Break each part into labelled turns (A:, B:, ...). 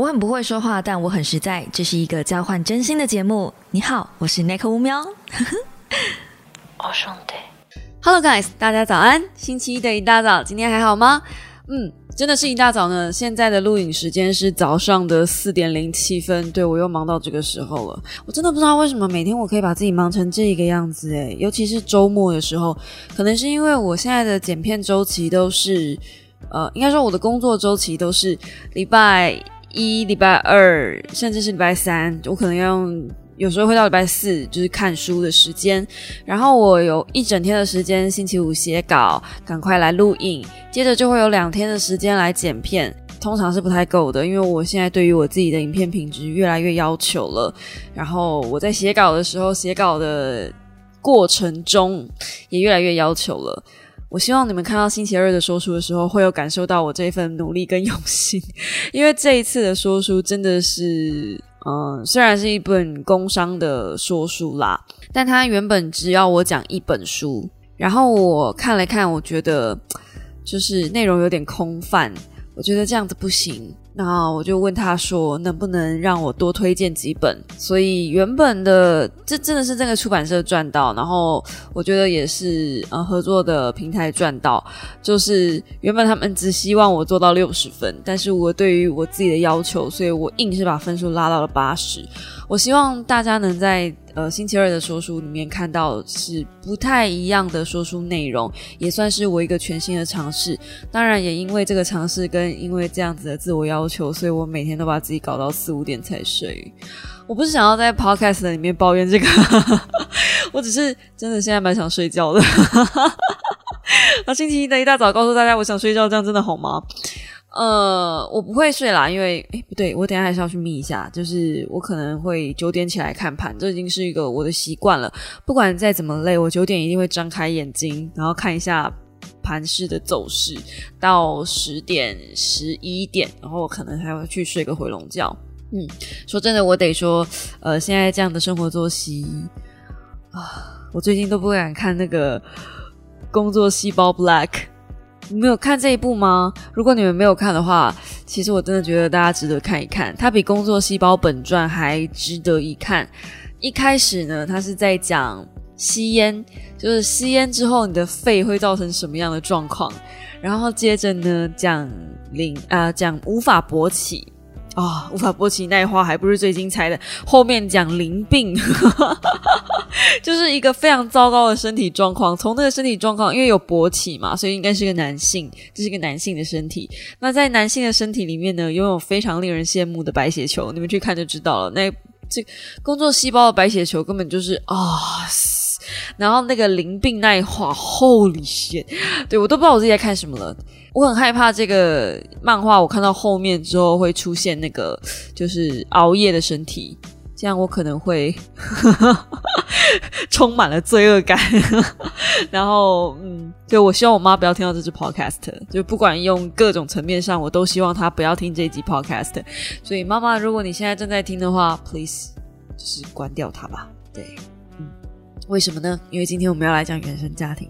A: 我很不会说话，但我很实在。这是一个交换真心的节目。你好，我是奈克乌喵。
B: 哦，兄弟，Hello guys，大家早安。星期一的一大早，今天还好吗？嗯，真的是一大早呢。现在的录影时间是早上的四点零七分。对我又忙到这个时候了。我真的不知道为什么每天我可以把自己忙成这个样子诶，尤其是周末的时候，可能是因为我现在的剪片周期都是，呃，应该说我的工作周期都是礼拜。一礼拜二，甚至是礼拜三，我可能要用，有时候会到礼拜四，就是看书的时间。然后我有一整天的时间，星期五写稿，赶快来录影，接着就会有两天的时间来剪片。通常是不太够的，因为我现在对于我自己的影片品质越来越要求了。然后我在写稿的时候，写稿的过程中也越来越要求了。我希望你们看到星期二的说书的时候，会有感受到我这份努力跟用心，因为这一次的说书真的是，嗯，虽然是一本工商的说书啦，但它原本只要我讲一本书，然后我看了看，我觉得就是内容有点空泛，我觉得这样子不行。那我就问他说，能不能让我多推荐几本？所以原本的这真的是这个出版社赚到，然后我觉得也是呃合作的平台赚到。就是原本他们只希望我做到六十分，但是我对于我自己的要求，所以我硬是把分数拉到了八十。我希望大家能在呃星期二的说书里面看到是不太一样的说书内容，也算是我一个全新的尝试。当然，也因为这个尝试跟因为这样子的自我要求，所以我每天都把自己搞到四五点才睡。我不是想要在 podcast 里面抱怨这个，我只是真的现在蛮想睡觉的。那星期一的一大早告诉大家我想睡觉，这样真的好吗？呃，我不会睡啦，因为诶不对，我等下还是要去眯一下。就是我可能会九点起来看盘，这已经是一个我的习惯了。不管再怎么累，我九点一定会张开眼睛，然后看一下盘势的走势，到十点、十一点，然后我可能还会去睡个回笼觉。嗯，说真的，我得说，呃，现在这样的生活作息啊，我最近都不敢看那个工作细胞 Black。你们有看这一部吗？如果你们没有看的话，其实我真的觉得大家值得看一看。它比《工作细胞本传》还值得一看。一开始呢，它是在讲吸烟，就是吸烟之后你的肺会造成什么样的状况。然后接着呢，讲零啊，讲无法勃起。啊，无法勃起那话还不是最精彩的，后面讲淋病，就是一个非常糟糕的身体状况。从那个身体状况，因为有勃起嘛，所以应该是个男性，这是一个男性的身体。那在男性的身体里面呢，拥有非常令人羡慕的白血球，你们去看就知道了。那这工作细胞的白血球根本就是啊。然后那个淋病那一话，Holy shit！对我都不知道我自己在看什么了。我很害怕这个漫画，我看到后面之后会出现那个就是熬夜的身体，这样我可能会 充满了罪恶感。然后，嗯，对我希望我妈不要听到这支 podcast，就不管用各种层面上，我都希望她不要听这集 podcast。所以，妈妈，如果你现在正在听的话，please 就是关掉它吧。对。为什么呢？因为今天我们要来讲原生家庭。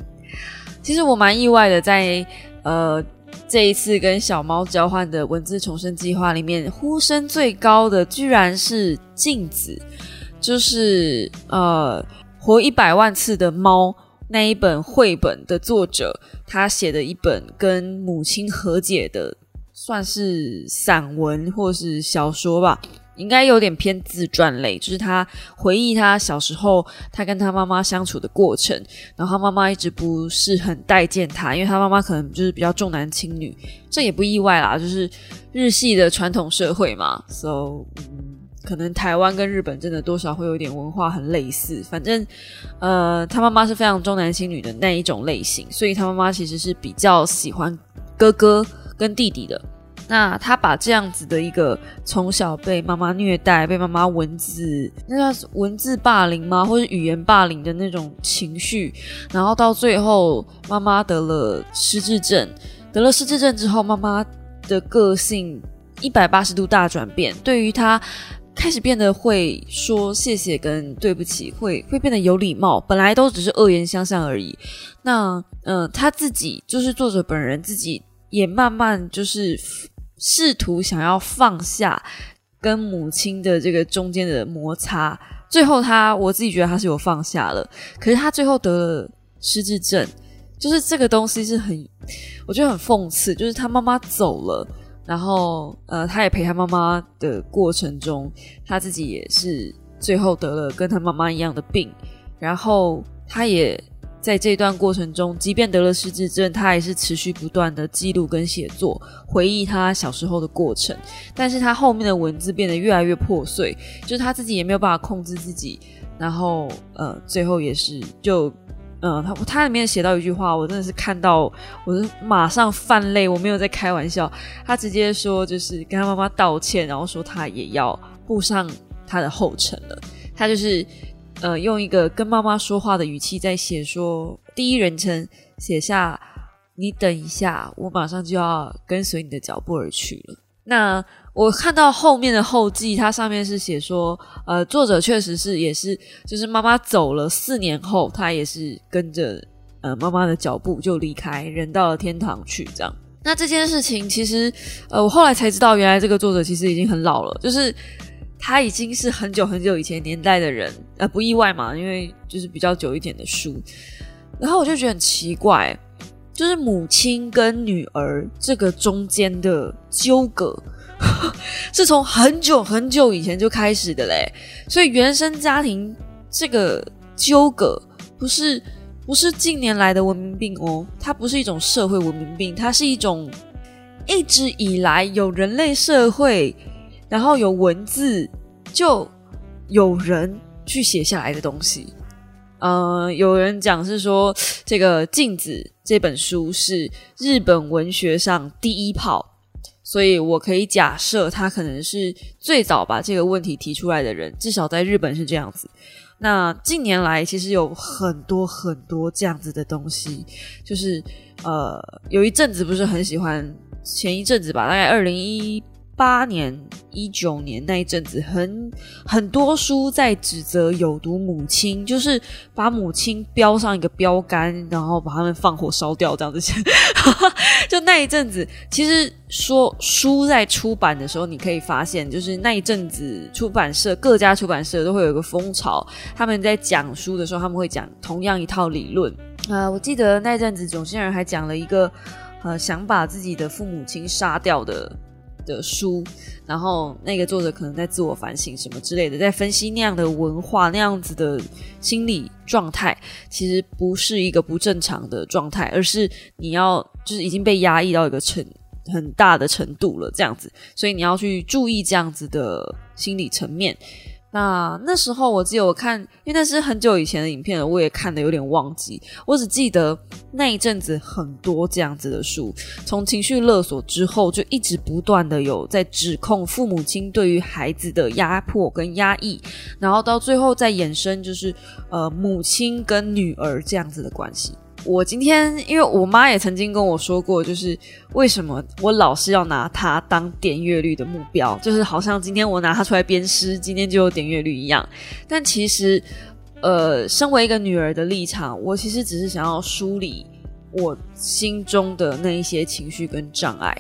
B: 其实我蛮意外的，在呃这一次跟小猫交换的文字重生计划里面，呼声最高的居然是镜子，就是呃活一百万次的猫那一本绘本的作者，他写的一本跟母亲和解的，算是散文或是小说吧。应该有点偏自传类，就是他回忆他小时候他跟他妈妈相处的过程，然后他妈妈一直不是很待见他，因为他妈妈可能就是比较重男轻女，这也不意外啦，就是日系的传统社会嘛，so 嗯，可能台湾跟日本真的多少会有点文化很类似，反正呃，他妈妈是非常重男轻女的那一种类型，所以他妈妈其实是比较喜欢哥哥跟弟弟的。那他把这样子的一个从小被妈妈虐待、被妈妈文字那叫文字霸凌吗？或者语言霸凌的那种情绪，然后到最后妈妈得了失智症，得了失智症之后，妈妈的个性一百八十度大转变，对于他开始变得会说谢谢跟对不起，会会变得有礼貌，本来都只是恶言相向而已。那嗯，他自己就是作者本人自己也慢慢就是。试图想要放下跟母亲的这个中间的摩擦，最后他我自己觉得他是有放下了，可是他最后得了失智症，就是这个东西是很我觉得很讽刺，就是他妈妈走了，然后呃，他也陪他妈妈的过程中，他自己也是最后得了跟他妈妈一样的病，然后他也。在这段过程中，即便得了失智症，他还是持续不断的记录跟写作，回忆他小时候的过程。但是他后面的文字变得越来越破碎，就是他自己也没有办法控制自己。然后，呃，最后也是就，嗯，他他里面写到一句话，我真的是看到，我是马上泛泪，我没有在开玩笑。他直接说，就是跟他妈妈道歉，然后说他也要步上他的后尘了。他就是。呃，用一个跟妈妈说话的语气在写，说第一人称写下，你等一下，我马上就要跟随你的脚步而去了。那我看到后面的后记，它上面是写说，呃，作者确实是也是，就是妈妈走了四年后，他也是跟着呃妈妈的脚步就离开，人到了天堂去这样。那这件事情其实，呃，我后来才知道，原来这个作者其实已经很老了，就是。他已经是很久很久以前年代的人，呃，不意外嘛，因为就是比较久一点的书。然后我就觉得很奇怪，就是母亲跟女儿这个中间的纠葛，是从很久很久以前就开始的嘞。所以原生家庭这个纠葛，不是不是近年来的文明病哦，它不是一种社会文明病，它是一种一直以来有人类社会。然后有文字，就有人去写下来的东西。呃，有人讲是说，这个《镜子》这本书是日本文学上第一炮，所以我可以假设他可能是最早把这个问题提出来的人，至少在日本是这样子。那近年来其实有很多很多这样子的东西，就是呃，有一阵子不是很喜欢，前一阵子吧，大概二零一。八年、一九年那一阵子，很很多书在指责有毒母亲，就是把母亲标上一个标杆，然后把他们放火烧掉这样子。就那一阵子，其实说书在出版的时候，你可以发现，就是那一阵子出版社各家出版社都会有一个风潮，他们在讲书的时候，他们会讲同样一套理论。呃，我记得那阵子囧星人还讲了一个，呃，想把自己的父母亲杀掉的。的书，然后那个作者可能在自我反省什么之类的，在分析那样的文化那样子的心理状态，其实不是一个不正常的状态，而是你要就是已经被压抑到一个程很大的程度了，这样子，所以你要去注意这样子的心理层面。那那时候我记得我看，因为那是很久以前的影片了，我也看的有点忘记。我只记得那一阵子很多这样子的书，从情绪勒索之后，就一直不断的有在指控父母亲对于孩子的压迫跟压抑，然后到最后再衍生就是呃母亲跟女儿这样子的关系。我今天，因为我妈也曾经跟我说过，就是为什么我老是要拿它当点阅率的目标，就是好像今天我拿它出来鞭尸，今天就有点阅率一样。但其实，呃，身为一个女儿的立场，我其实只是想要梳理我心中的那一些情绪跟障碍。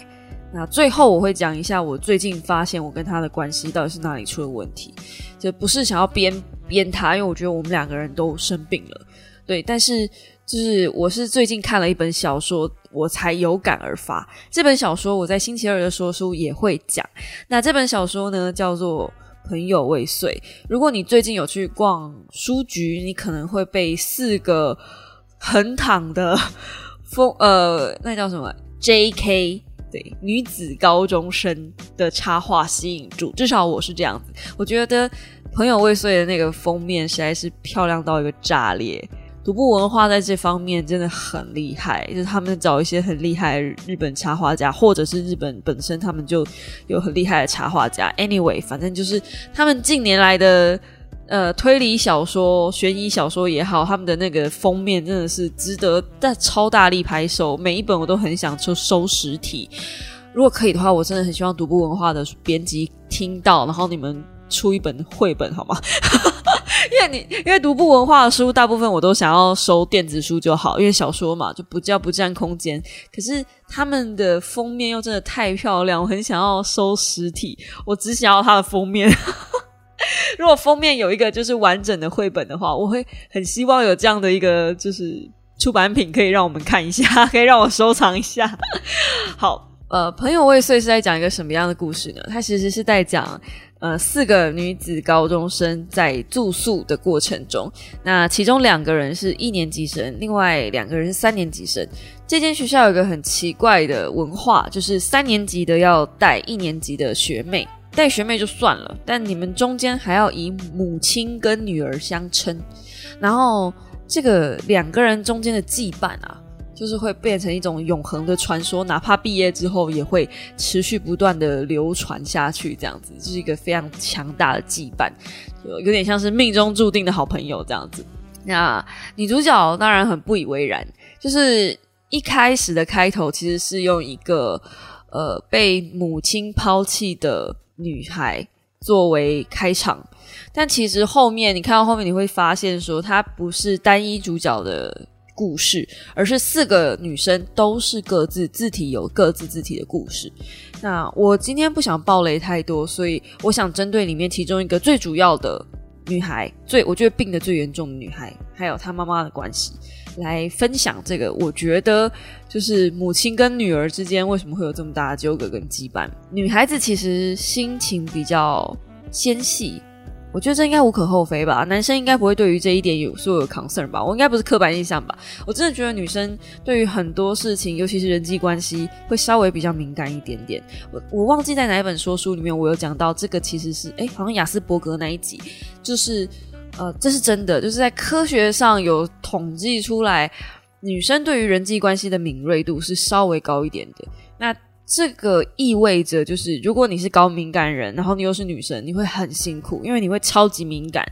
B: 那最后我会讲一下我最近发现我跟他的关系到底是哪里出了问题，就不是想要编编他，因为我觉得我们两个人都生病了，对，但是。就是我是最近看了一本小说，我才有感而发。这本小说我在星期二的说书也会讲。那这本小说呢，叫做《朋友未遂》。如果你最近有去逛书局，你可能会被四个横躺的风呃，那叫什么 J.K. 对女子高中生的插画吸引住。至少我是这样子。我觉得《朋友未遂》的那个封面实在是漂亮到一个炸裂。独步文化在这方面真的很厉害，就是他们找一些很厉害日本插画家，或者是日本本身他们就有很厉害的插画家。Anyway，反正就是他们近年来的呃推理小说、悬疑小说也好，他们的那个封面真的是值得大超大力拍手。每一本我都很想就收实体。如果可以的话，我真的很希望独步文化的编辑听到，然后你们。出一本绘本好吗？因为你因为读不文化的书，大部分我都想要收电子书就好，因为小说嘛就不叫不占空间。可是他们的封面又真的太漂亮，我很想要收实体，我只想要它的封面。如果封面有一个就是完整的绘本的话，我会很希望有这样的一个就是出版品可以让我们看一下，可以让我收藏一下。好，呃，朋友未遂是在讲一个什么样的故事呢？它其实是在讲呃四个女子高中生在住宿的过程中，那其中两个人是一年级生，另外两个人是三年级生。这间学校有一个很奇怪的文化，就是三年级的要带一年级的学妹。带学妹就算了，但你们中间还要以母亲跟女儿相称，然后这个两个人中间的羁绊啊，就是会变成一种永恒的传说，哪怕毕业之后也会持续不断的流传下去，这样子就是一个非常强大的羁绊，就有点像是命中注定的好朋友这样子。那女主角当然很不以为然，就是一开始的开头其实是用一个呃被母亲抛弃的。女孩作为开场，但其实后面你看到后面，你会发现说，它不是单一主角的故事，而是四个女生都是各自字体有各自字体的故事。那我今天不想暴雷太多，所以我想针对里面其中一个最主要的女孩，最我觉得病的最严重的女孩，还有她妈妈的关系。来分享这个，我觉得就是母亲跟女儿之间为什么会有这么大的纠葛跟羁绊？女孩子其实心情比较纤细，我觉得这应该无可厚非吧。男生应该不会对于这一点有所有 concern 吧？我应该不是刻板印象吧？我真的觉得女生对于很多事情，尤其是人际关系，会稍微比较敏感一点点。我我忘记在哪一本说书里面，我有讲到这个，其实是哎，好像雅斯伯格那一集，就是。呃，这是真的，就是在科学上有统计出来，女生对于人际关系的敏锐度是稍微高一点的。那这个意味着，就是如果你是高敏感人，然后你又是女生，你会很辛苦，因为你会超级敏感，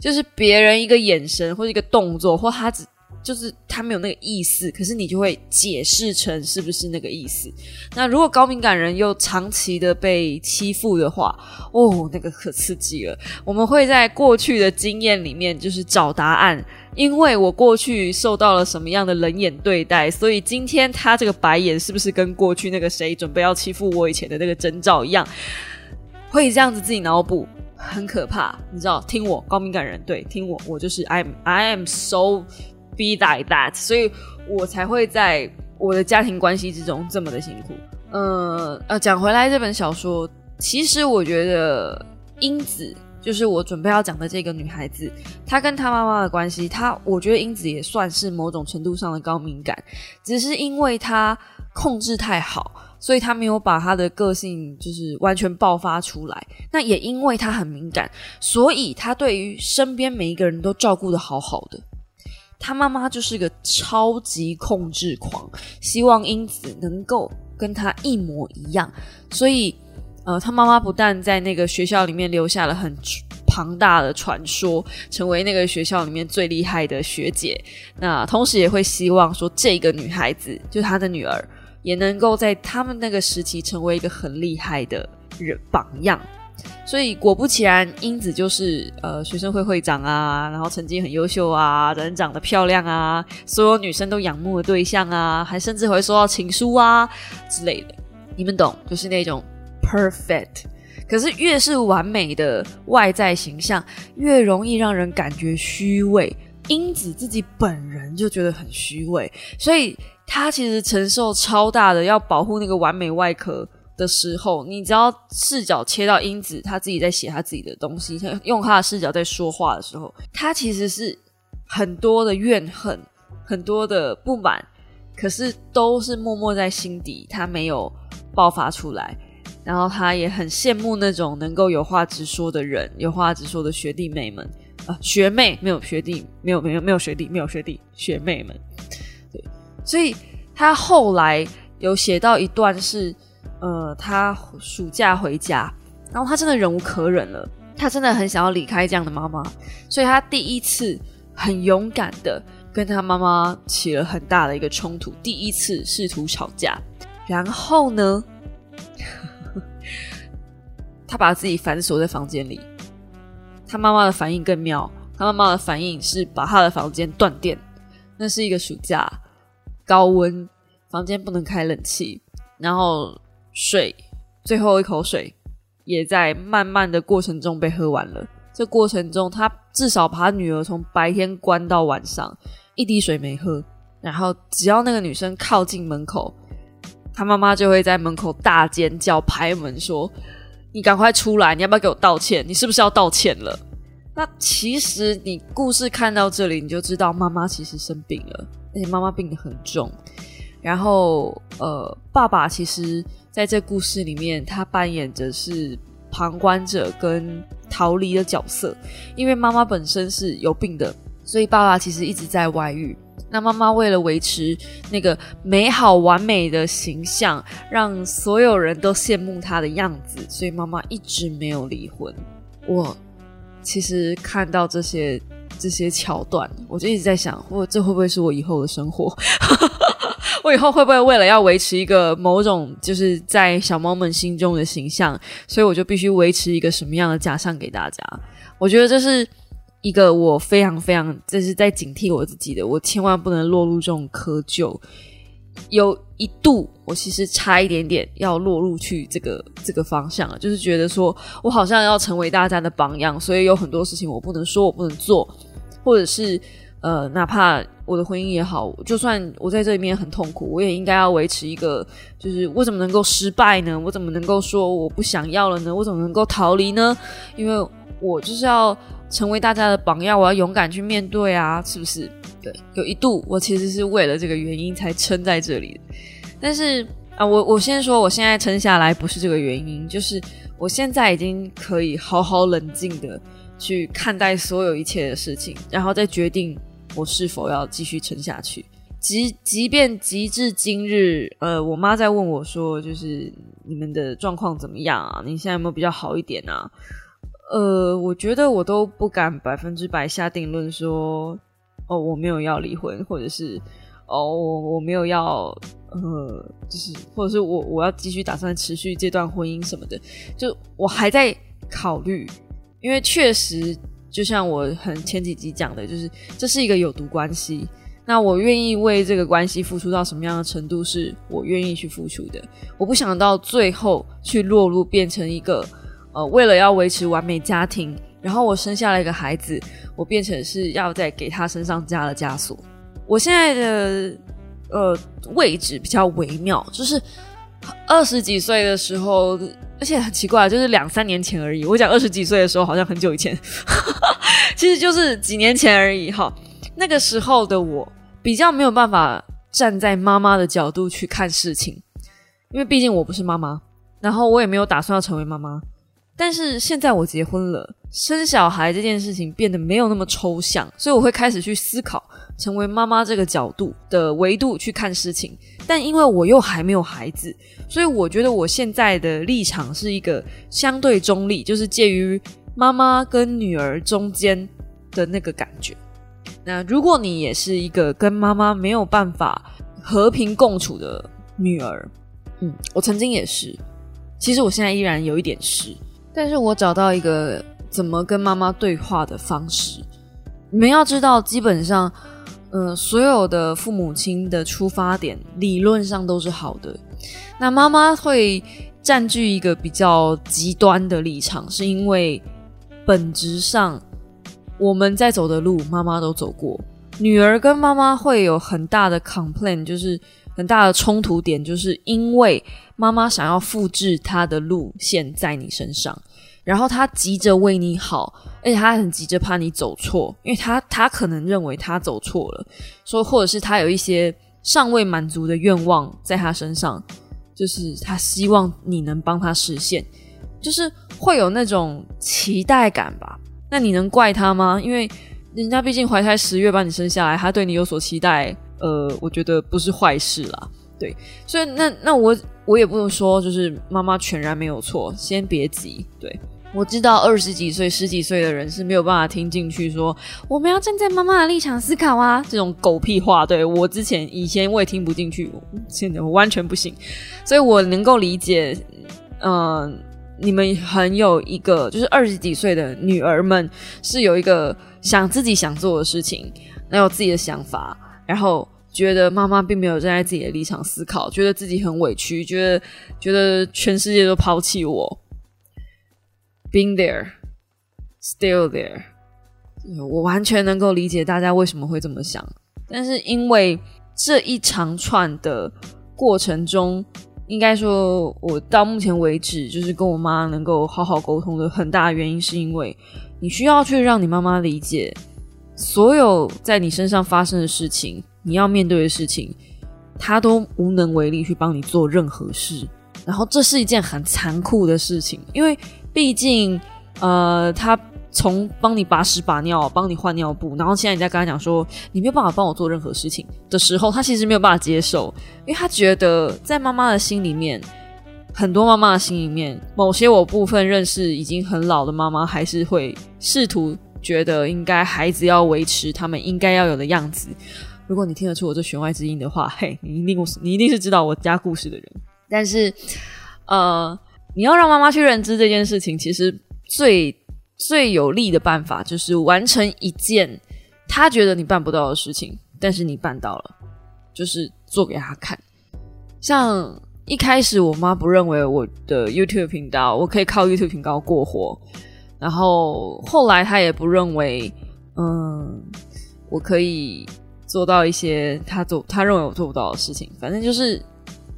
B: 就是别人一个眼神或者一个动作，或他只。就是他没有那个意思，可是你就会解释成是不是那个意思。那如果高敏感人又长期的被欺负的话，哦，那个可刺激了。我们会在过去的经验里面就是找答案，因为我过去受到了什么样的冷眼对待，所以今天他这个白眼是不是跟过去那个谁准备要欺负我以前的那个征兆一样？会这样子自己脑补，很可怕。你知道，听我高敏感人，对，听我，我就是 I'm I am so。Be like that，所以我才会在我的家庭关系之中这么的辛苦。嗯呃，讲回来这本小说，其实我觉得英子就是我准备要讲的这个女孩子，她跟她妈妈的关系，她我觉得英子也算是某种程度上的高敏感，只是因为她控制太好，所以她没有把她的个性就是完全爆发出来。那也因为她很敏感，所以她对于身边每一个人都照顾的好好的。他妈妈就是个超级控制狂，希望英子能够跟他一模一样，所以，呃，他妈妈不但在那个学校里面留下了很庞大的传说，成为那个学校里面最厉害的学姐，那同时也会希望说这个女孩子，就他的女儿，也能够在他们那个时期成为一个很厉害的人榜样。所以果不其然，英子就是呃学生会会长啊，然后成绩很优秀啊，人长得漂亮啊，所有女生都仰慕的对象啊，还甚至会收到情书啊之类的。你们懂，就是那种 perfect。可是越是完美的外在形象，越容易让人感觉虚伪。英子自己本人就觉得很虚伪，所以她其实承受超大的要保护那个完美外壳。的时候，你只要视角切到英子，他自己在写他自己的东西，用他的视角在说话的时候，他其实是很多的怨恨，很多的不满，可是都是默默在心底，他没有爆发出来。然后他也很羡慕那种能够有话直说的人，有话直说的学弟妹们啊，学妹没有学弟，没有没有没有学弟，没有学弟，学妹们。对，所以他后来有写到一段是。呃，他暑假回家，然后他真的忍无可忍了，他真的很想要离开这样的妈妈，所以他第一次很勇敢的跟他妈妈起了很大的一个冲突，第一次试图吵架，然后呢，他把自己反锁在房间里，他妈妈的反应更妙，他妈妈的反应是把他的房间断电。那是一个暑假，高温，房间不能开冷气，然后水最后一口水也在慢慢的过程中被喝完了。这过程中，他至少把女儿从白天关到晚上，一滴水没喝。然后只要那个女生靠近门口，他妈妈就会在门口大尖叫、拍门说：“你赶快出来！你要不要给我道歉？你是不是要道歉了？”那其实你故事看到这里，你就知道妈妈其实生病了，而且妈妈病得很重。然后，呃，爸爸其实在这故事里面，他扮演着是旁观者跟逃离的角色，因为妈妈本身是有病的，所以爸爸其实一直在外遇。那妈妈为了维持那个美好完美的形象，让所有人都羡慕她的样子，所以妈妈一直没有离婚。我。其实看到这些这些桥段，我就一直在想，我这会不会是我以后的生活？我以后会不会为了要维持一个某种就是在小猫们心中的形象，所以我就必须维持一个什么样的假象给大家？我觉得这是一个我非常非常这是在警惕我自己的，我千万不能落入这种窠臼。有一度，我其实差一点点要落入去这个这个方向了，就是觉得说我好像要成为大家的榜样，所以有很多事情我不能说，我不能做，或者是呃，哪怕我的婚姻也好，就算我在这里面很痛苦，我也应该要维持一个，就是我怎么能够失败呢？我怎么能够说我不想要了呢？我怎么能够逃离呢？因为我就是要成为大家的榜样，我要勇敢去面对啊，是不是？对，有一度我其实是为了这个原因才撑在这里，但是啊，我我先说，我现在撑下来不是这个原因，就是我现在已经可以好好冷静的去看待所有一切的事情，然后再决定我是否要继续撑下去。即即便及至今日，呃，我妈在问我说，就是你们的状况怎么样啊？你现在有没有比较好一点啊？呃，我觉得我都不敢百分之百下定论说。哦，我没有要离婚，或者是哦，我我没有要，呃，就是或者是我我要继续打算持续这段婚姻什么的，就我还在考虑，因为确实就像我很前几集讲的，就是这是一个有毒关系，那我愿意为这个关系付出到什么样的程度，是我愿意去付出的，我不想到最后去落入变成一个呃，为了要维持完美家庭。然后我生下了一个孩子，我变成是要在给他身上加了枷锁。我现在的呃位置比较微妙，就是二十几岁的时候，而且很奇怪，就是两三年前而已。我讲二十几岁的时候，好像很久以前，其实就是几年前而已。哈，那个时候的我比较没有办法站在妈妈的角度去看事情，因为毕竟我不是妈妈，然后我也没有打算要成为妈妈。但是现在我结婚了，生小孩这件事情变得没有那么抽象，所以我会开始去思考，成为妈妈这个角度的维度去看事情。但因为我又还没有孩子，所以我觉得我现在的立场是一个相对中立，就是介于妈妈跟女儿中间的那个感觉。那如果你也是一个跟妈妈没有办法和平共处的女儿，嗯，我曾经也是，其实我现在依然有一点是。但是我找到一个怎么跟妈妈对话的方式。你们要知道，基本上，呃，所有的父母亲的出发点理论上都是好的。那妈妈会占据一个比较极端的立场，是因为本质上我们在走的路，妈妈都走过。女儿跟妈妈会有很大的 complain，就是很大的冲突点，就是因为妈妈想要复制她的路线在你身上。然后他急着为你好，而且他很急着怕你走错，因为他他可能认为他走错了，说或者是他有一些尚未满足的愿望在他身上，就是他希望你能帮他实现，就是会有那种期待感吧？那你能怪他吗？因为人家毕竟怀胎十月把你生下来，他对你有所期待，呃，我觉得不是坏事啦。对，所以那那我我也不能说就是妈妈全然没有错，先别急，对。我知道二十几岁、十几岁的人是没有办法听进去，说我们要站在妈妈的立场思考啊，这种狗屁话。对我之前以前我也听不进去，现在我完全不行。所以我能够理解，嗯，你们很有一个，就是二十几岁的女儿们是有一个想自己想做的事情，然有自己的想法，然后觉得妈妈并没有站在自己的立场思考，觉得自己很委屈，觉得觉得全世界都抛弃我。Been there, still there，我完全能够理解大家为什么会这么想，但是因为这一长串的过程中。应该说，我到目前为止，就是跟我妈能够好好沟通的很大原因，是因为你需要去让你妈妈理解，所有在你身上发生的事情，你要面对的事情，他都无能为力去帮你做任何事。然后这是一件很残酷的事情，因为毕竟，呃，他。从帮你把屎把尿，帮你换尿布，然后现在你在跟他讲说你没有办法帮我做任何事情的时候，他其实没有办法接受，因为他觉得在妈妈的心里面，很多妈妈的心里面，某些我部分认识已经很老的妈妈，还是会试图觉得应该孩子要维持他们应该要有的样子。如果你听得出我这弦外之音的话，嘿，你一定你一定是知道我家故事的人。但是，呃，你要让妈妈去认知这件事情，其实最。最有利的办法就是完成一件他觉得你办不到的事情，但是你办到了，就是做给他看。像一开始我妈不认为我的 YouTube 频道我可以靠 YouTube 频道过活，然后后来他也不认为，嗯，我可以做到一些他做他认为我做不到的事情。反正就是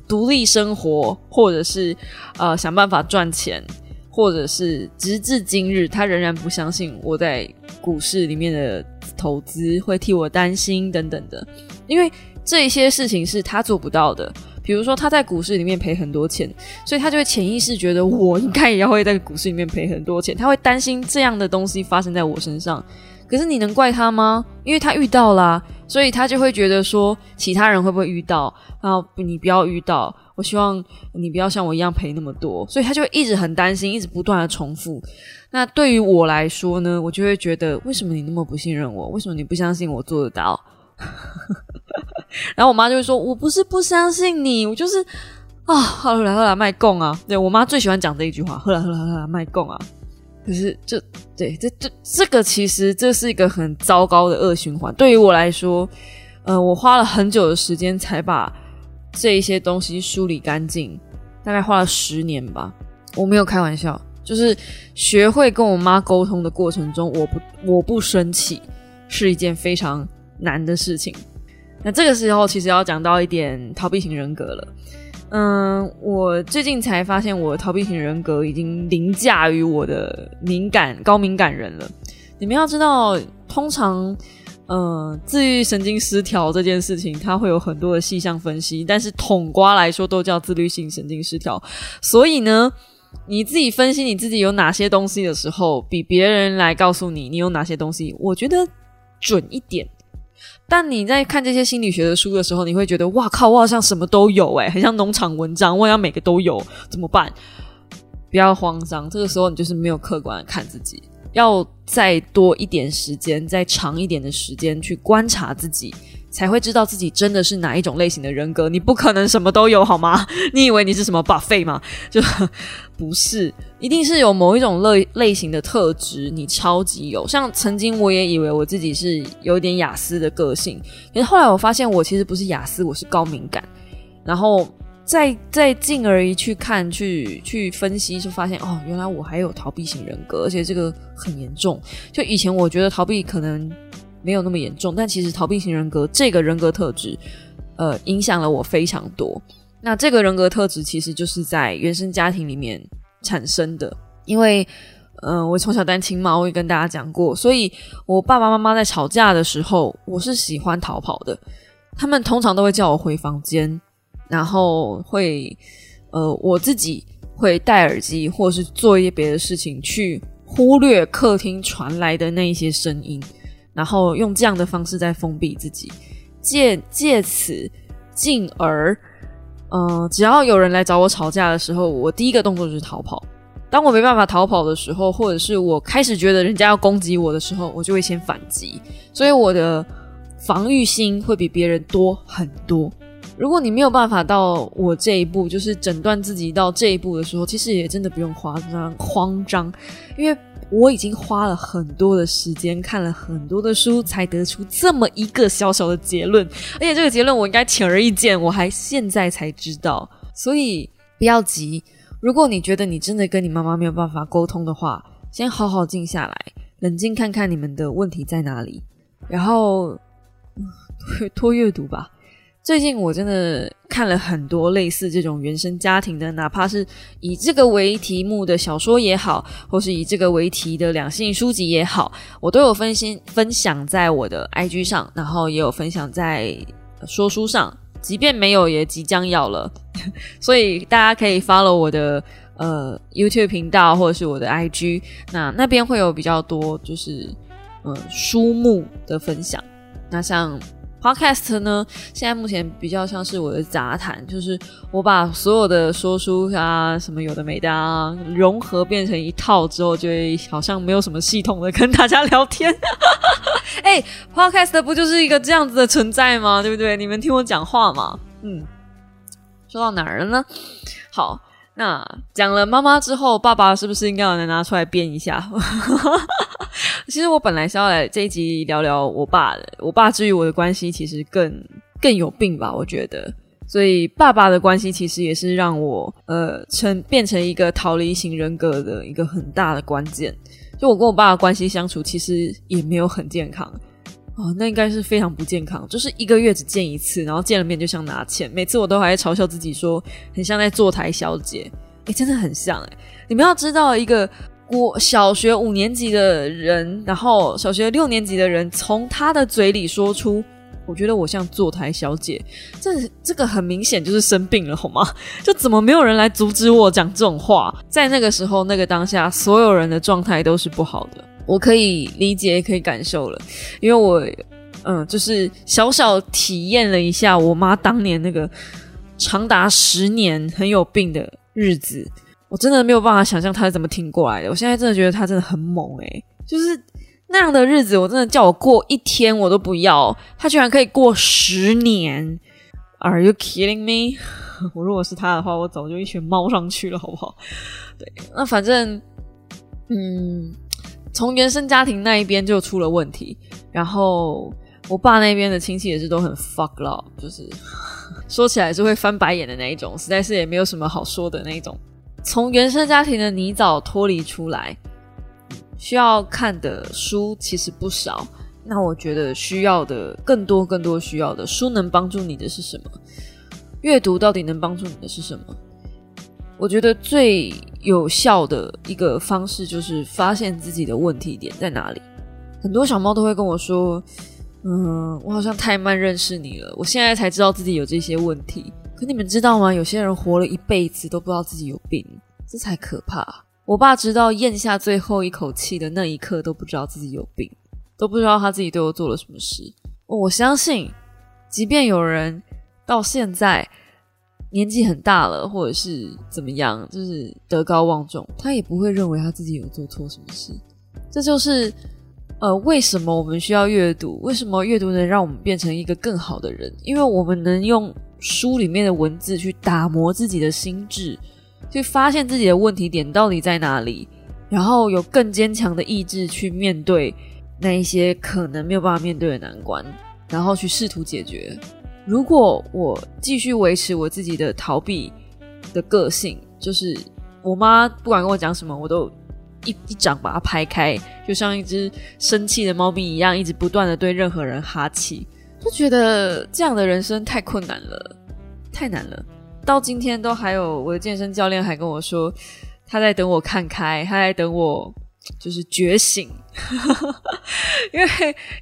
B: 独立生活，或者是呃想办法赚钱。或者是直至今日，他仍然不相信我在股市里面的投资会替我担心等等的，因为这些事情是他做不到的。比如说他在股市里面赔很多钱，所以他就会潜意识觉得我应该也要会在股市里面赔很多钱，他会担心这样的东西发生在我身上。可是你能怪他吗？因为他遇到啦，所以他就会觉得说其他人会不会遇到，然后你不要遇到。我希望你不要像我一样赔那么多，所以他就一直很担心，一直不断的重复。那对于我来说呢，我就会觉得，为什么你那么不信任我？为什么你不相信我做得到？然后我妈就会说，我不是不相信你，我就是啊，后来后来卖供啊。对我妈最喜欢讲这一句话，后来后来后来卖供啊。可是这对这这这个其实这是一个很糟糕的恶循环。对于我来说，呃，我花了很久的时间才把。这一些东西梳理干净，大概花了十年吧。我没有开玩笑，就是学会跟我妈沟通的过程中，我不我不生气是一件非常难的事情。那这个时候其实要讲到一点逃避型人格了。嗯，我最近才发现，我逃避型人格已经凌驾于我的敏感高敏感人了。你们要知道，通常。嗯，自律神经失调这件事情，它会有很多的细项分析，但是统瓜来说都叫自律性神经失调。所以呢，你自己分析你自己有哪些东西的时候，比别人来告诉你你有哪些东西，我觉得准一点。但你在看这些心理学的书的时候，你会觉得哇靠，我好像什么都有诶，很像农场文章，我要每个都有，怎么办？不要慌张，这个时候你就是没有客观看自己。要再多一点时间，再长一点的时间去观察自己，才会知道自己真的是哪一种类型的人格。你不可能什么都有，好吗？你以为你是什么 buffet 吗？就不是，一定是有某一种类类型的特质，你超级有。像曾经我也以为我自己是有点雅思的个性，可是后来我发现我其实不是雅思，我是高敏感。然后。再再进而一去看，去去分析，就发现哦，原来我还有逃避型人格，而且这个很严重。就以前我觉得逃避可能没有那么严重，但其实逃避型人格这个人格特质，呃，影响了我非常多。那这个人格特质其实就是在原生家庭里面产生的，因为嗯，我从小单亲嘛，我也跟大家讲过，所以我爸爸妈妈在吵架的时候，我是喜欢逃跑的，他们通常都会叫我回房间。然后会，呃，我自己会戴耳机，或者是做一些别的事情，去忽略客厅传来的那一些声音，然后用这样的方式在封闭自己，借借此进而，呃，只要有人来找我吵架的时候，我第一个动作就是逃跑。当我没办法逃跑的时候，或者是我开始觉得人家要攻击我的时候，我就会先反击，所以我的防御心会比别人多很多。如果你没有办法到我这一步，就是诊断自己到这一步的时候，其实也真的不用慌张慌张，因为我已经花了很多的时间，看了很多的书，才得出这么一个小小的结论。而且这个结论我应该显而易见，我还现在才知道，所以不要急。如果你觉得你真的跟你妈妈没有办法沟通的话，先好好静下来，冷静看看你们的问题在哪里，然后 多阅读吧。最近我真的看了很多类似这种原生家庭的，哪怕是以这个为题目的小说也好，或是以这个为题的两性书籍也好，我都有分析分享在我的 IG 上，然后也有分享在说书上。即便没有，也即将要了，所以大家可以 follow 我的呃 YouTube 频道或者是我的 IG，那那边会有比较多就是嗯书目的分享。那像 Podcast 呢，现在目前比较像是我的杂谈，就是我把所有的说书啊什么有的没的啊融合变成一套之后，就会好像没有什么系统的跟大家聊天。哎，Podcast 不就是一个这样子的存在吗？对不对？你们听我讲话嘛。嗯，说到哪儿了呢？好，那讲了妈妈之后，爸爸是不是应该能拿出来编一下？其实我本来是要来这一集聊聊我爸的，我爸至于我的关系其实更更有病吧？我觉得，所以爸爸的关系其实也是让我呃成变成一个逃离型人格的一个很大的关键。就我跟我爸的关系相处，其实也没有很健康哦，那应该是非常不健康。就是一个月只见一次，然后见了面就像拿钱，每次我都还在嘲笑自己说，很像在坐台小姐。哎，真的很像哎！你们要知道，一个我小学五年级的人，然后小学六年级的人，从他的嘴里说出。我觉得我像坐台小姐，这这个很明显就是生病了，好吗？就怎么没有人来阻止我讲这种话？在那个时候，那个当下，所有人的状态都是不好的。我可以理解，可以感受了，因为我，嗯，就是小小体验了一下我妈当年那个长达十年很有病的日子，我真的没有办法想象她是怎么挺过来的。我现在真的觉得她真的很猛，诶，就是。那样的日子，我真的叫我过一天我都不要。他居然可以过十年，Are you kidding me？我如果是他的话，我早就一拳猫上去了，好不好？对，那反正，嗯，从原生家庭那一边就出了问题，然后我爸那边的亲戚也是都很 fucklo，就是 说起来是会翻白眼的那一种，实在是也没有什么好说的那一种。从原生家庭的泥沼脱离出来。需要看的书其实不少，那我觉得需要的更多更多需要的书能帮助你的是什么？阅读到底能帮助你的是什么？我觉得最有效的一个方式就是发现自己的问题点在哪里。很多小猫都会跟我说：“嗯，我好像太慢认识你了，我现在才知道自己有这些问题。”可你们知道吗？有些人活了一辈子都不知道自己有病，这才可怕。我爸直到咽下最后一口气的那一刻，都不知道自己有病，都不知道他自己对我做了什么事。我相信，即便有人到现在年纪很大了，或者是怎么样，就是德高望重，他也不会认为他自己有做错什么事。这就是呃，为什么我们需要阅读？为什么阅读能让我们变成一个更好的人？因为我们能用书里面的文字去打磨自己的心智。去发现自己的问题点到底在哪里，然后有更坚强的意志去面对那一些可能没有办法面对的难关，然后去试图解决。如果我继续维持我自己的逃避的个性，就是我妈不管跟我讲什么，我都一一掌把它拍开，就像一只生气的猫咪一样，一直不断的对任何人哈气，就觉得这样的人生太困难了，太难了。到今天都还有我的健身教练还跟我说，他在等我看开，他在等我就是觉醒，因为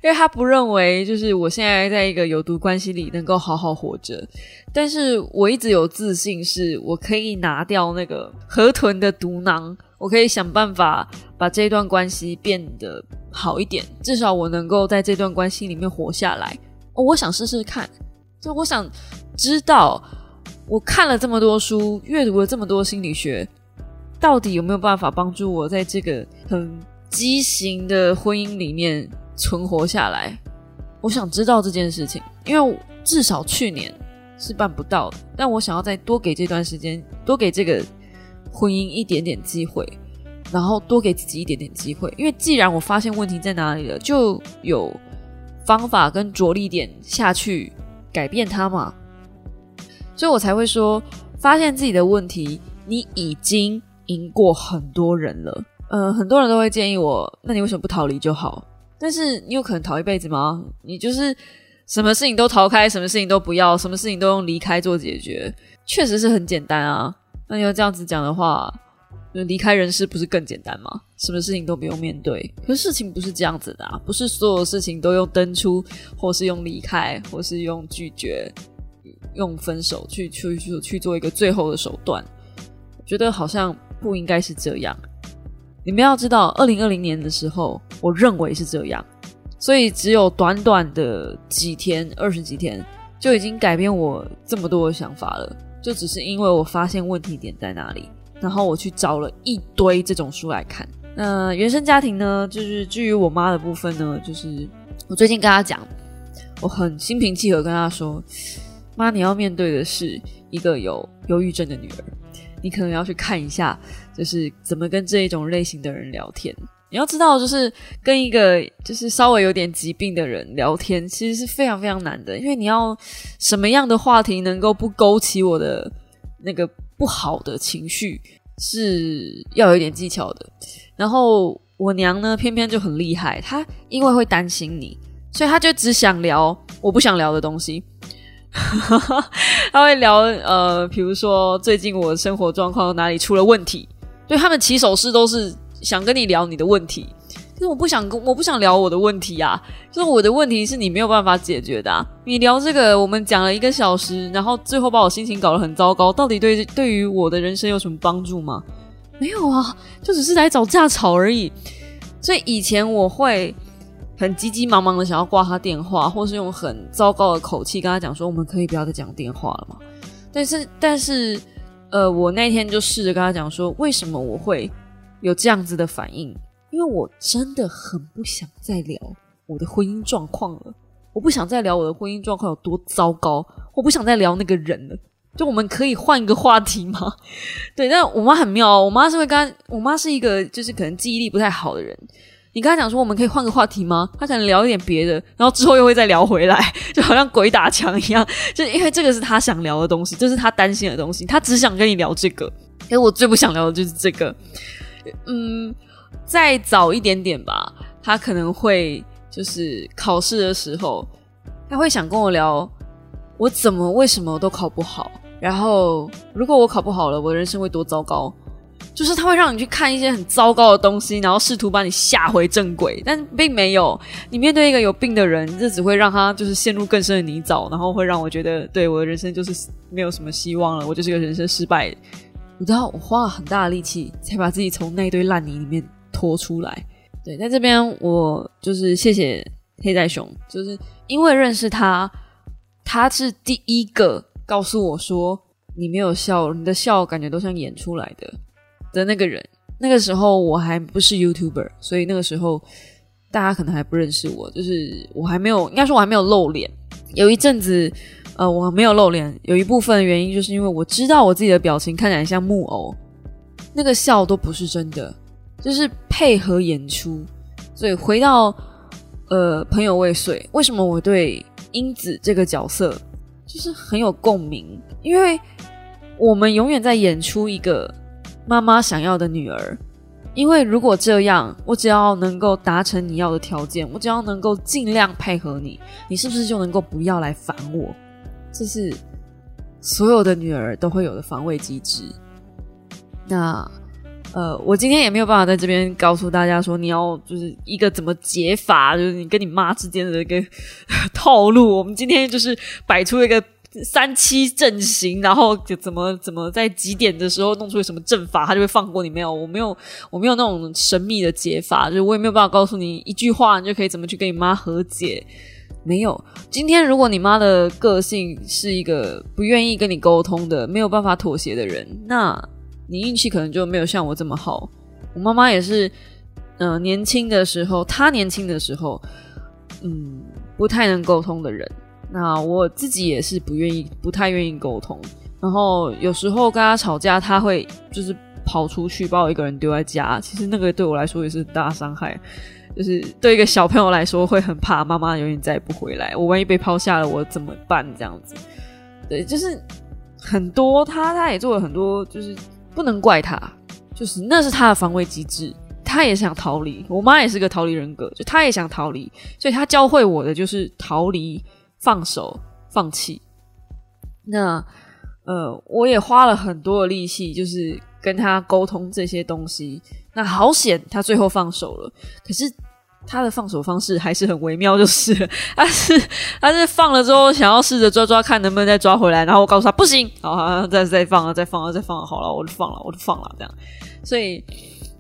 B: 因为他不认为就是我现在在一个有毒关系里能够好好活着，但是我一直有自信，是我可以拿掉那个河豚的毒囊，我可以想办法把这段关系变得好一点，至少我能够在这段关系里面活下来。我想试试看，就我想知道。我看了这么多书，阅读了这么多心理学，到底有没有办法帮助我在这个很畸形的婚姻里面存活下来？我想知道这件事情，因为至少去年，是办不到的。但我想要再多给这段时间，多给这个婚姻一点点机会，然后多给自己一点点机会。因为既然我发现问题在哪里了，就有方法跟着力点下去改变它嘛。所以我才会说，发现自己的问题，你已经赢过很多人了。呃，很多人都会建议我，那你为什么不逃离就好？但是你有可能逃一辈子吗？你就是什么事情都逃开，什么事情都不要，什么事情都用离开做解决，确实是很简单啊。那你要这样子讲的话，离开人世不是更简单吗？什么事情都不用面对。可是事情不是这样子的，啊，不是所有事情都用登出，或是用离开，或是用拒绝。用分手去去去去做一个最后的手段，觉得好像不应该是这样。你们要知道，二零二零年的时候，我认为是这样，所以只有短短的几天，二十几天，就已经改变我这么多的想法了。就只是因为我发现问题点在哪里，然后我去找了一堆这种书来看。那原生家庭呢，就是至于我妈的部分呢，就是我最近跟她讲，我很心平气和跟她说。妈，你要面对的是一个有忧郁症的女儿，你可能要去看一下，就是怎么跟这一种类型的人聊天。你要知道，就是跟一个就是稍微有点疾病的人聊天，其实是非常非常难的，因为你要什么样的话题能够不勾起我的那个不好的情绪，是要有一点技巧的。然后我娘呢，偏偏就很厉害，她因为会担心你，所以她就只想聊我不想聊的东西。他会聊呃，比如说最近我的生活状况哪里出了问题，对他们起手式都是想跟你聊你的问题，可是我不想跟我不想聊我的问题呀，就是我的问题是你没有办法解决的。你聊这个，我们讲了一个小时，然后最后把我心情搞得很糟糕，到底对对于我的人生有什么帮助吗？没有啊，就只是来找架吵而已。所以以前我会。很急急忙忙的想要挂他电话，或是用很糟糕的口气跟他讲说：“我们可以不要再讲电话了吗？”但是，但是，呃，我那天就试着跟他讲说：“为什么我会有这样子的反应？因为我真的很不想再聊我的婚姻状况了。我不想再聊我的婚姻状况有多糟糕，我不想再聊那个人了。就我们可以换一个话题吗？对，但我妈很妙，我妈是会跟我妈是一个就是可能记忆力不太好的人。”你跟他讲说，我们可以换个话题吗？他可能聊一点别的，然后之后又会再聊回来，就好像鬼打墙一样。就因为这个是他想聊的东西，这是他担心的东西，他只想跟你聊这个。可是，我最不想聊的就是这个。嗯，再早一点点吧，他可能会就是考试的时候，他会想跟我聊，我怎么为什么都考不好，然后如果我考不好了，我人生会多糟糕。就是他会让你去看一些很糟糕的东西，然后试图把你吓回正轨，但并没有。你面对一个有病的人，这只会让他就是陷入更深的泥沼，然后会让我觉得，对我的人生就是没有什么希望了。我就是个人生失败。我知道我花了很大的力气才把自己从那堆烂泥里面拖出来。对，在这边我就是谢谢黑仔熊，就是因为认识他，他是第一个告诉我说你没有笑，你的笑感觉都像演出来的。的那个人，那个时候我还不是 YouTuber，所以那个时候大家可能还不认识我，就是我还没有，应该说我还没有露脸。有一阵子，呃，我没有露脸，有一部分原因就是因为我知道我自己的表情看起来像木偶，那个笑都不是真的，就是配合演出。所以回到呃，朋友未遂，为什么我对英子这个角色就是很有共鸣？因为我们永远在演出一个。妈妈想要的女儿，因为如果这样，我只要能够达成你要的条件，我只要能够尽量配合你，你是不是就能够不要来烦我？这是所有的女儿都会有的防卫机制。那呃，我今天也没有办法在这边告诉大家说，你要就是一个怎么解法，就是你跟你妈之间的一个 套路。我们今天就是摆出一个。三七阵型，然后就怎么怎么在几点的时候弄出什么阵法，他就会放过你。没有，我没有，我没有那种神秘的解法，就是我也没有办法告诉你一句话，你就可以怎么去跟你妈和解。没有，今天如果你妈的个性是一个不愿意跟你沟通的，没有办法妥协的人，那你运气可能就没有像我这么好。我妈妈也是，嗯，年轻的时候，她年轻的时候，嗯，不太能沟通的人。那我自己也是不愿意，不太愿意沟通。然后有时候跟他吵架，他会就是跑出去把我一个人丢在家。其实那个对我来说也是大伤害，就是对一个小朋友来说会很怕妈妈永远再也不回来。我万一被抛下了，我怎么办？这样子，对，就是很多他他也做了很多，就是不能怪他，就是那是他的防卫机制。他也想逃离，我妈也是个逃离人格，就他也想逃离，所以他教会我的就是逃离、放手、放弃。那呃，我也花了很多的力气，就是跟他沟通这些东西。那好险，他最后放手了。可是他的放手方式还是很微妙，就是 他是他是放了之后，想要试着抓抓看能不能再抓回来，然后我告诉他不行，好，再再放了，再放了，再放了，好了，我就放了，我就放了，这样。所以。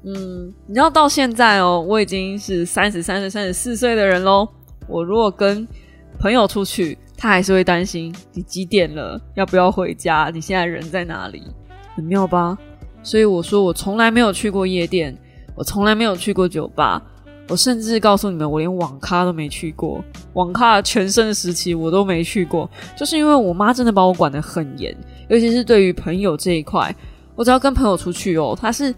B: 嗯，你知道到现在哦，我已经是三十三岁、三十四岁的人喽。我如果跟朋友出去，他还是会担心你几点了，要不要回家？你现在人在哪里？很妙吧？所以我说，我从来没有去过夜店，我从来没有去过酒吧，我甚至告诉你们，我连网咖都没去过。网咖全盛时期我都没去过，就是因为我妈真的把我管得很严，尤其是对于朋友这一块，我只要跟朋友出去哦，他是。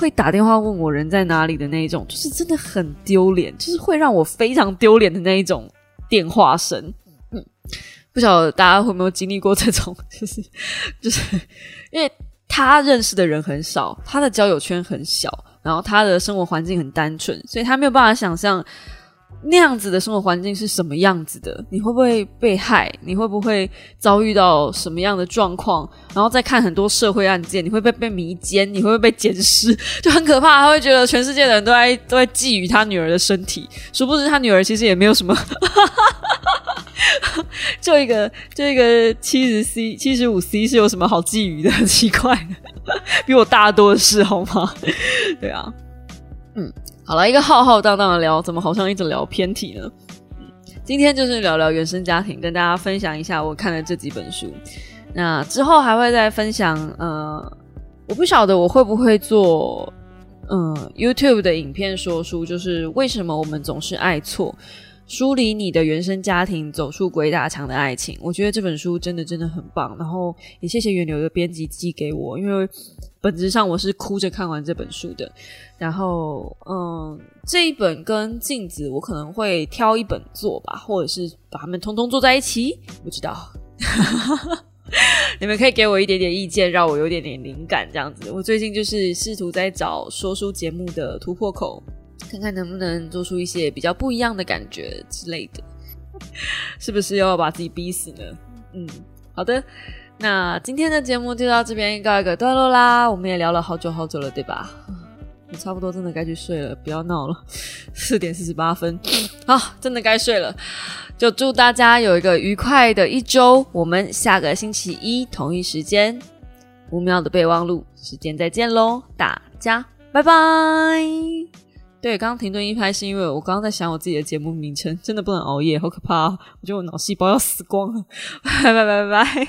B: 会打电话问我人在哪里的那一种，就是真的很丢脸，就是会让我非常丢脸的那一种电话声。嗯，不晓得大家有没有经历过这种，就是就是因为他认识的人很少，他的交友圈很小，然后他的生活环境很单纯，所以他没有办法想象。那样子的生活环境是什么样子的？你会不会被害？你会不会遭遇到什么样的状况？然后再看很多社会案件，你会被被迷奸？你会不会被捡尸？就很可怕。他会觉得全世界的人都在都在觊觎他女儿的身体，殊不知他女儿其实也没有什么，就一个就一个七十 C 七十五 C 是有什么好觊觎的？奇怪，比我大多的是好吗？对啊，嗯。好了，一个浩浩荡荡的聊，怎么好像一直聊偏题呢？今天就是聊聊原生家庭，跟大家分享一下我看的这几本书。那之后还会再分享，呃，我不晓得我会不会做，嗯，YouTube 的影片说书，就是为什么我们总是爱错。梳理你的原生家庭，走出鬼打墙的爱情。我觉得这本书真的真的很棒。然后也谢谢源流的编辑寄给我，因为本质上我是哭着看完这本书的。然后，嗯，这一本跟镜子，我可能会挑一本做吧，或者是把它们通通做在一起。不知道，你们可以给我一点点意见，让我有点点灵感，这样子。我最近就是试图在找说书节目的突破口。看看能不能做出一些比较不一样的感觉之类的，是不是又要把自己逼死呢？嗯，好的，那今天的节目就到这边告一个段落啦。我们也聊了好久好久了，对吧？我差不多真的该去睡了，不要闹了，四点四十八分，好，真的该睡了。就祝大家有一个愉快的一周，我们下个星期一同一时间五秒的备忘录时间再见喽，大家拜拜。对，刚刚停顿一拍是因为我刚刚在想我自己的节目名称，真的不能熬夜，好可怕！我觉得我脑细胞要死光了，拜 拜拜拜。